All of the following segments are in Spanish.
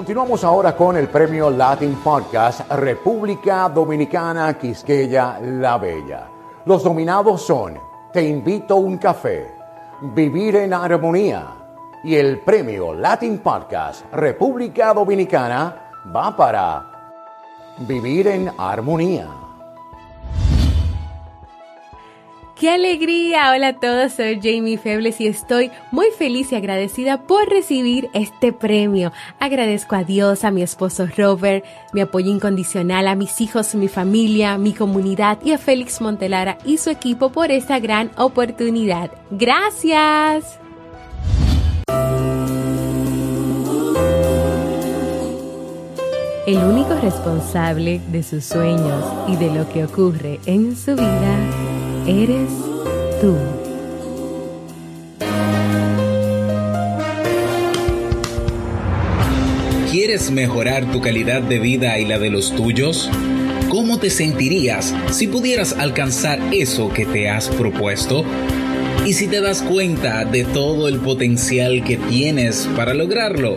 Continuamos ahora con el premio Latin Podcast República Dominicana Quisqueya La Bella. Los nominados son Te invito a un café, Vivir en Armonía y el premio Latin Podcast República Dominicana va para Vivir en Armonía. ¡Qué alegría! Hola a todos, soy Jamie Febles y estoy muy feliz y agradecida por recibir este premio. Agradezco a Dios, a mi esposo Robert, mi apoyo incondicional, a mis hijos, mi familia, mi comunidad y a Félix Montelara y su equipo por esta gran oportunidad. ¡Gracias! El único responsable de sus sueños y de lo que ocurre en su vida eres tú. ¿Quieres mejorar tu calidad de vida y la de los tuyos? ¿Cómo te sentirías si pudieras alcanzar eso que te has propuesto? ¿Y si te das cuenta de todo el potencial que tienes para lograrlo?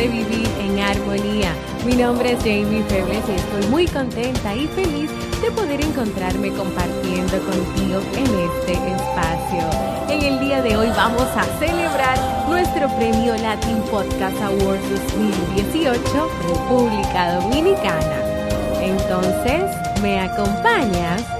De Vivir en Armonía. Mi nombre es Jamie Febles y estoy muy contenta y feliz de poder encontrarme compartiendo contigo en este espacio. En el día de hoy vamos a celebrar nuestro premio Latin Podcast Award 2018 República Dominicana. Entonces, ¿me acompañas?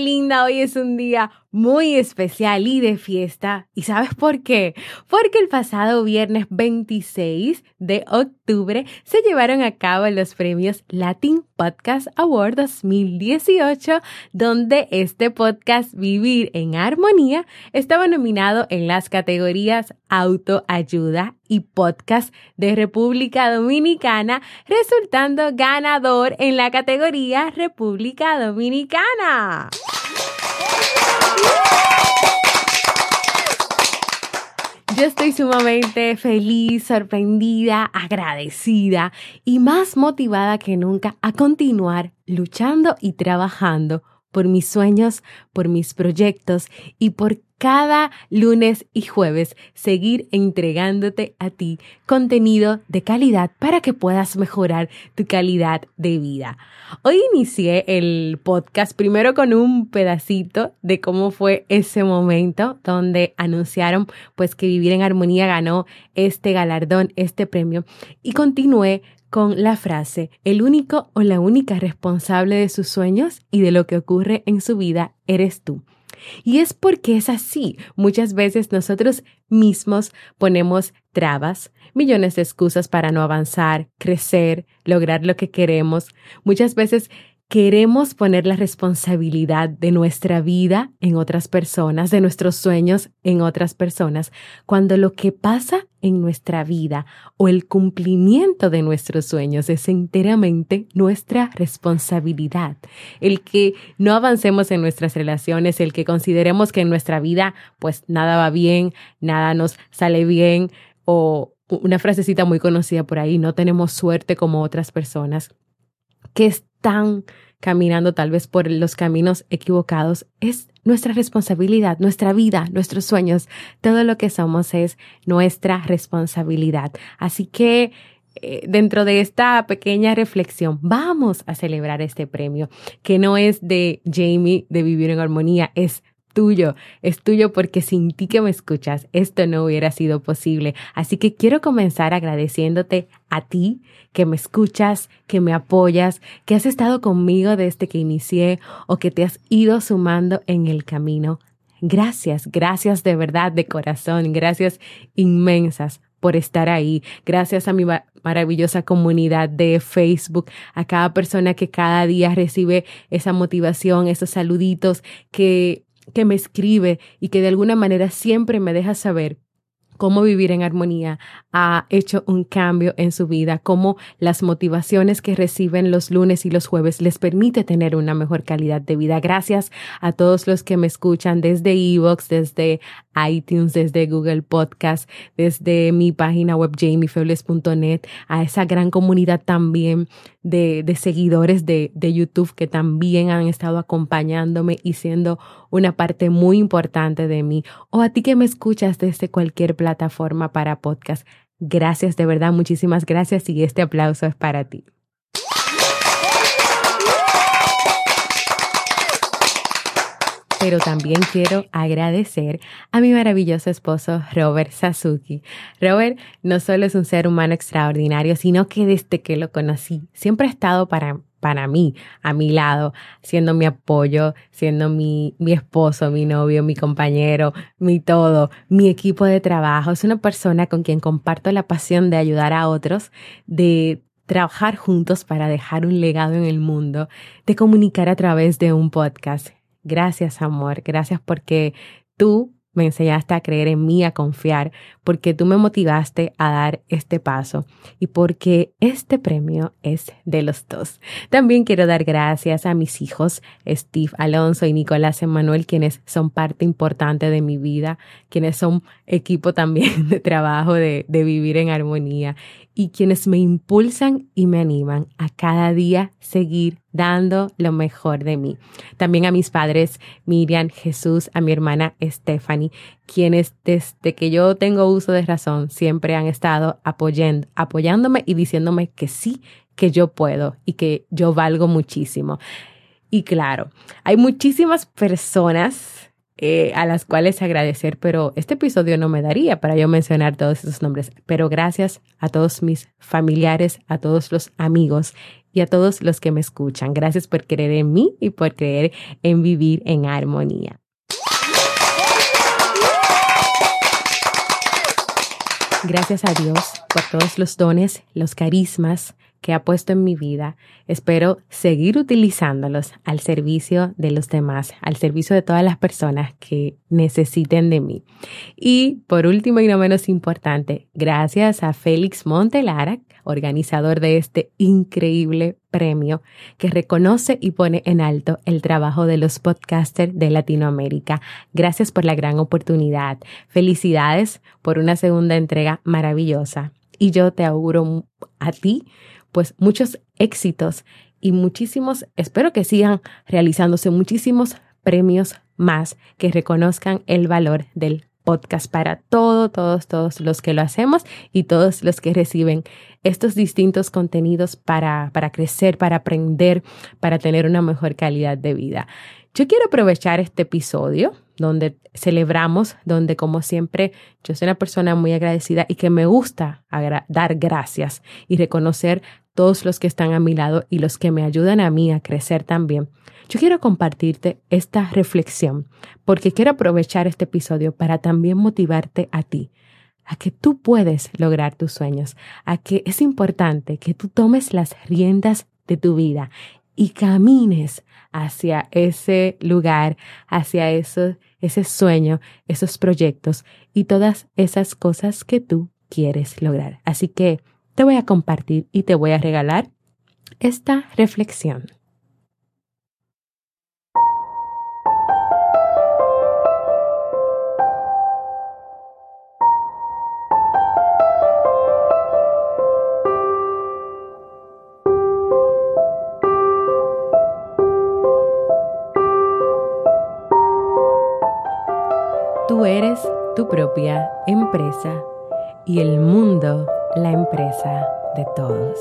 Linda, hoy es un día muy especial y de fiesta. ¿Y sabes por qué? Porque el pasado viernes 26 de octubre se llevaron a cabo los premios Latin Podcast Award 2018, donde este podcast Vivir en Armonía estaba nominado en las categorías Autoayuda y Podcast de República Dominicana, resultando ganador en la categoría República Dominicana. Yo estoy sumamente feliz, sorprendida, agradecida y más motivada que nunca a continuar luchando y trabajando por mis sueños, por mis proyectos y por cada lunes y jueves seguir entregándote a ti contenido de calidad para que puedas mejorar tu calidad de vida. Hoy inicié el podcast primero con un pedacito de cómo fue ese momento donde anunciaron pues que Vivir en Armonía ganó este galardón, este premio y continué con la frase, el único o la única responsable de sus sueños y de lo que ocurre en su vida eres tú. Y es porque es así. Muchas veces nosotros mismos ponemos trabas, millones de excusas para no avanzar, crecer, lograr lo que queremos. Muchas veces queremos poner la responsabilidad de nuestra vida en otras personas, de nuestros sueños en otras personas, cuando lo que pasa en nuestra vida o el cumplimiento de nuestros sueños es enteramente nuestra responsabilidad. El que no avancemos en nuestras relaciones, el que consideremos que en nuestra vida pues nada va bien, nada nos sale bien o una frasecita muy conocida por ahí, no tenemos suerte como otras personas, que están caminando tal vez por los caminos equivocados, es nuestra responsabilidad, nuestra vida, nuestros sueños, todo lo que somos es nuestra responsabilidad. Así que eh, dentro de esta pequeña reflexión, vamos a celebrar este premio, que no es de Jamie de Vivir en Armonía, es tuyo, es tuyo porque sin ti que me escuchas, esto no hubiera sido posible. Así que quiero comenzar agradeciéndote a ti que me escuchas, que me apoyas, que has estado conmigo desde que inicié o que te has ido sumando en el camino. Gracias, gracias de verdad, de corazón, gracias inmensas por estar ahí. Gracias a mi maravillosa comunidad de Facebook, a cada persona que cada día recibe esa motivación, esos saluditos, que que me escribe y que de alguna manera siempre me deja saber cómo vivir en armonía ha hecho un cambio en su vida, cómo las motivaciones que reciben los lunes y los jueves les permite tener una mejor calidad de vida. Gracias a todos los que me escuchan desde Evox, desde iTunes, desde Google Podcast, desde mi página web jamiefebles.net, a esa gran comunidad también de, seguidores de, de YouTube que también han estado acompañándome y siendo una parte muy importante de mí, o a ti que me escuchas desde cualquier plataforma para podcast. Gracias, de verdad, muchísimas gracias y este aplauso es para ti. Pero también quiero agradecer a mi maravilloso esposo Robert Sasuki. Robert no solo es un ser humano extraordinario, sino que desde que lo conocí siempre ha estado para, para mí, a mi lado, siendo mi apoyo, siendo mi, mi esposo, mi novio, mi compañero, mi todo, mi equipo de trabajo. Es una persona con quien comparto la pasión de ayudar a otros, de trabajar juntos para dejar un legado en el mundo, de comunicar a través de un podcast. Gracias, amor. Gracias porque tú me enseñaste a creer en mí, a confiar, porque tú me motivaste a dar este paso y porque este premio es de los dos. También quiero dar gracias a mis hijos, Steve Alonso y Nicolás Emanuel, quienes son parte importante de mi vida, quienes son equipo también de trabajo de, de vivir en armonía y quienes me impulsan y me animan a cada día seguir dando lo mejor de mí. También a mis padres, Miriam, Jesús, a mi hermana Stephanie, quienes desde que yo tengo uso de razón siempre han estado apoyando, apoyándome y diciéndome que sí, que yo puedo y que yo valgo muchísimo. Y claro, hay muchísimas personas eh, a las cuales agradecer, pero este episodio no me daría para yo mencionar todos esos nombres. Pero gracias a todos mis familiares, a todos los amigos y a todos los que me escuchan. Gracias por creer en mí y por creer en vivir en armonía. Gracias a Dios por todos los dones, los carismas, que ha puesto en mi vida, espero seguir utilizándolos al servicio de los demás, al servicio de todas las personas que necesiten de mí. Y por último y no menos importante, gracias a Félix Montelara, organizador de este increíble premio que reconoce y pone en alto el trabajo de los podcasters de Latinoamérica. Gracias por la gran oportunidad. Felicidades por una segunda entrega maravillosa. Y yo te auguro a ti pues muchos éxitos y muchísimos, espero que sigan realizándose muchísimos premios más que reconozcan el valor del podcast para todos, todos, todos los que lo hacemos y todos los que reciben estos distintos contenidos para, para crecer, para aprender, para tener una mejor calidad de vida. Yo quiero aprovechar este episodio donde celebramos, donde como siempre yo soy una persona muy agradecida y que me gusta dar gracias y reconocer todos los que están a mi lado y los que me ayudan a mí a crecer también. Yo quiero compartirte esta reflexión porque quiero aprovechar este episodio para también motivarte a ti, a que tú puedes lograr tus sueños, a que es importante que tú tomes las riendas de tu vida y camines hacia ese lugar, hacia eso, ese sueño, esos proyectos y todas esas cosas que tú quieres lograr. Así que te voy a compartir y te voy a regalar esta reflexión. Tú eres tu propia empresa y el mundo la empresa de todos.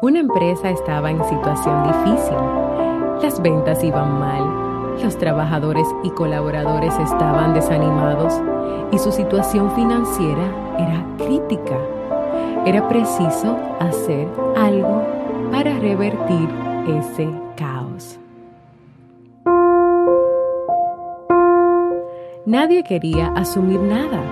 Una empresa estaba en situación difícil. Las ventas iban mal, los trabajadores y colaboradores estaban desanimados y su situación financiera era crítica. Era preciso hacer algo para revertir ese Nadie quería asumir nada.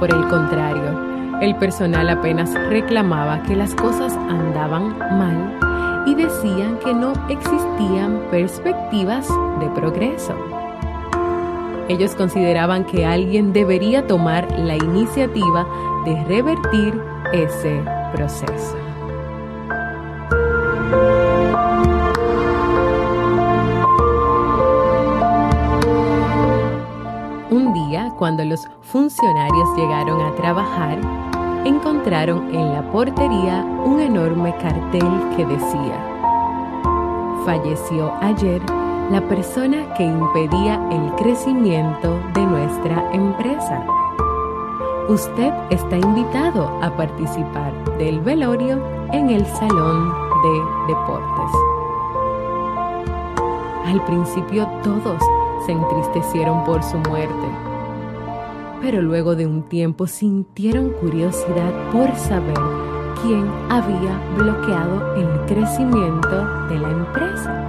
Por el contrario, el personal apenas reclamaba que las cosas andaban mal y decían que no existían perspectivas de progreso. Ellos consideraban que alguien debería tomar la iniciativa de revertir ese proceso. Cuando los funcionarios llegaron a trabajar, encontraron en la portería un enorme cartel que decía, falleció ayer la persona que impedía el crecimiento de nuestra empresa. Usted está invitado a participar del velorio en el Salón de Deportes. Al principio todos se entristecieron por su muerte pero luego de un tiempo sintieron curiosidad por saber quién había bloqueado el crecimiento de la empresa.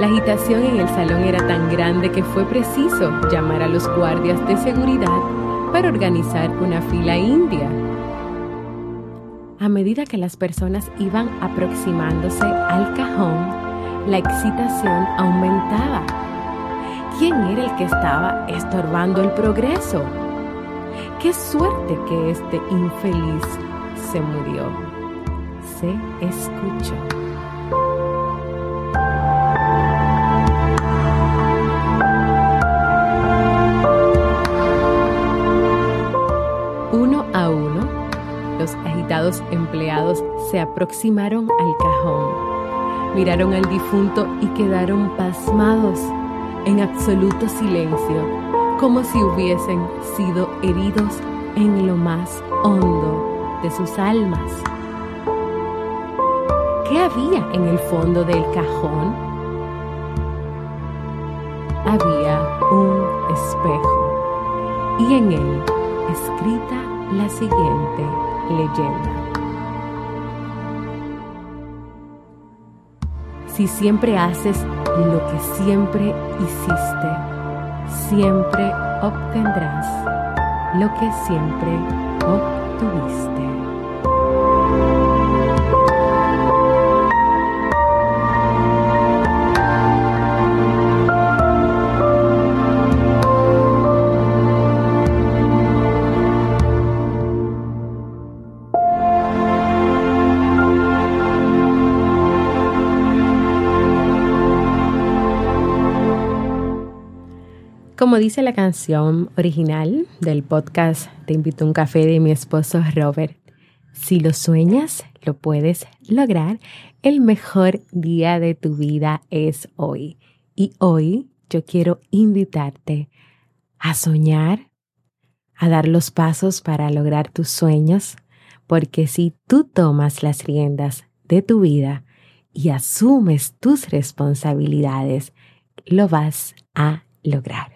La agitación en el salón era tan grande que fue preciso llamar a los guardias de seguridad para organizar una fila india a medida que las personas iban aproximándose al cajón, la excitación aumentaba. ¿Quién era el que estaba estorbando el progreso? Qué suerte que este infeliz se murió. Se escuchó. Se aproximaron al cajón, miraron al difunto y quedaron pasmados en absoluto silencio, como si hubiesen sido heridos en lo más hondo de sus almas. ¿Qué había en el fondo del cajón? Había un espejo y en él escrita la siguiente leyenda. Si siempre haces lo que siempre hiciste, siempre obtendrás lo que siempre obtuviste. Como dice la canción original del podcast Te invito a un café de mi esposo Robert, si lo sueñas, lo puedes lograr. El mejor día de tu vida es hoy. Y hoy yo quiero invitarte a soñar, a dar los pasos para lograr tus sueños, porque si tú tomas las riendas de tu vida y asumes tus responsabilidades, lo vas a lograr.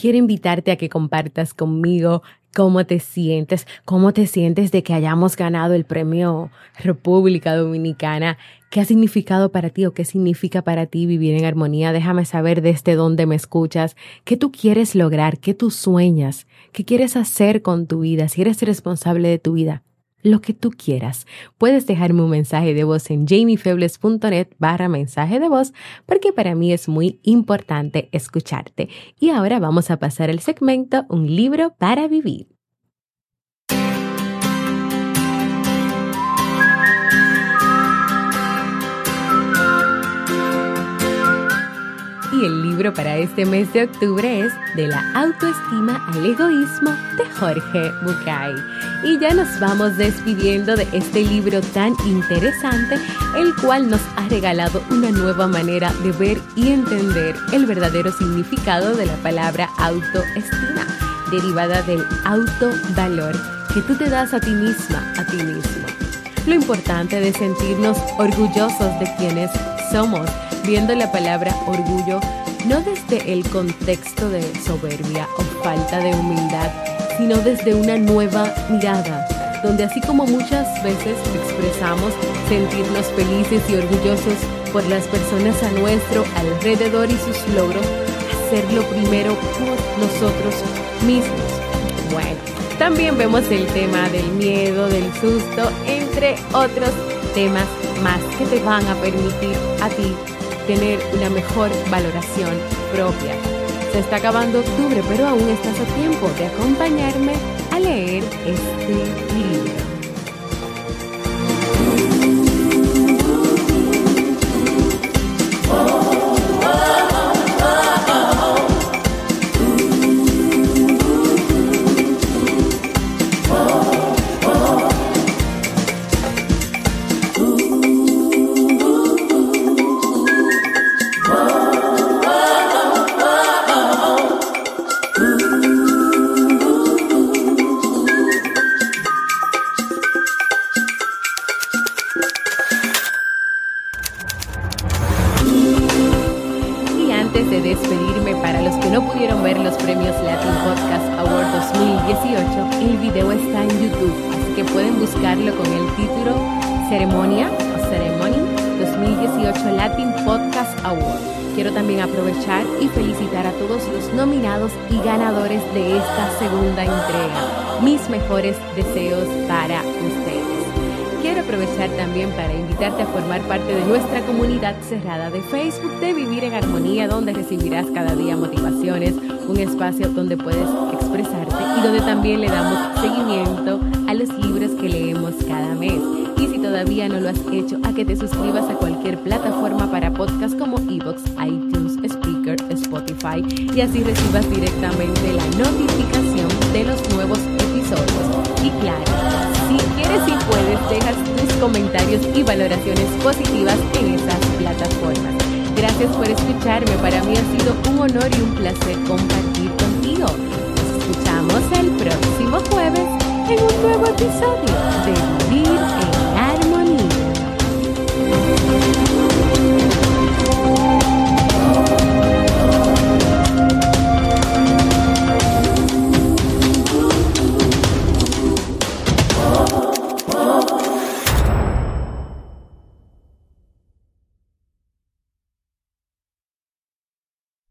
Quiero invitarte a que compartas conmigo cómo te sientes, cómo te sientes de que hayamos ganado el premio República Dominicana. Qué ha significado para ti o qué significa para ti vivir en armonía. Déjame saber desde dónde me escuchas, qué tú quieres lograr, qué tú sueñas, qué quieres hacer con tu vida, si eres responsable de tu vida lo que tú quieras. Puedes dejarme un mensaje de voz en jamiefebles.net barra mensaje de voz porque para mí es muy importante escucharte. Y ahora vamos a pasar al segmento Un libro para vivir. El libro para este mes de octubre es De la autoestima al egoísmo de Jorge Bucay. Y ya nos vamos despidiendo de este libro tan interesante, el cual nos ha regalado una nueva manera de ver y entender el verdadero significado de la palabra autoestima, derivada del autovalor que tú te das a ti misma, a ti mismo. Lo importante de sentirnos orgullosos de quienes somos viendo la palabra orgullo no desde el contexto de soberbia o falta de humildad, sino desde una nueva mirada, donde así como muchas veces expresamos sentirnos felices y orgullosos por las personas a nuestro alrededor y sus logros, hacerlo primero por nosotros mismos. Bueno, también vemos el tema del miedo, del susto, entre otros temas más que te van a permitir a ti tener una mejor valoración propia. Se está acabando octubre, pero aún estás a tiempo de acompañarme a leer este libro. Segunda entrega. Mis mejores deseos para ustedes. Quiero aprovechar también para invitarte a formar parte de nuestra comunidad cerrada de Facebook de Vivir en Armonía, donde recibirás cada día motivaciones, un espacio donde puedes expresarte y donde también le damos seguimiento a los libros que leemos cada mes. Y si todavía no lo has hecho, a que te suscribas a cualquier plataforma para podcast como Evox, iTunes, Y así recibas directamente la notificación de los nuevos episodios. Y claro, si quieres y puedes, dejas tus comentarios y valoraciones positivas en esas plataformas. Gracias por escucharme, para mí ha sido un honor y un placer compartir contigo. Nos escuchamos el próximo jueves en un nuevo episodio de Vivir en Armonía.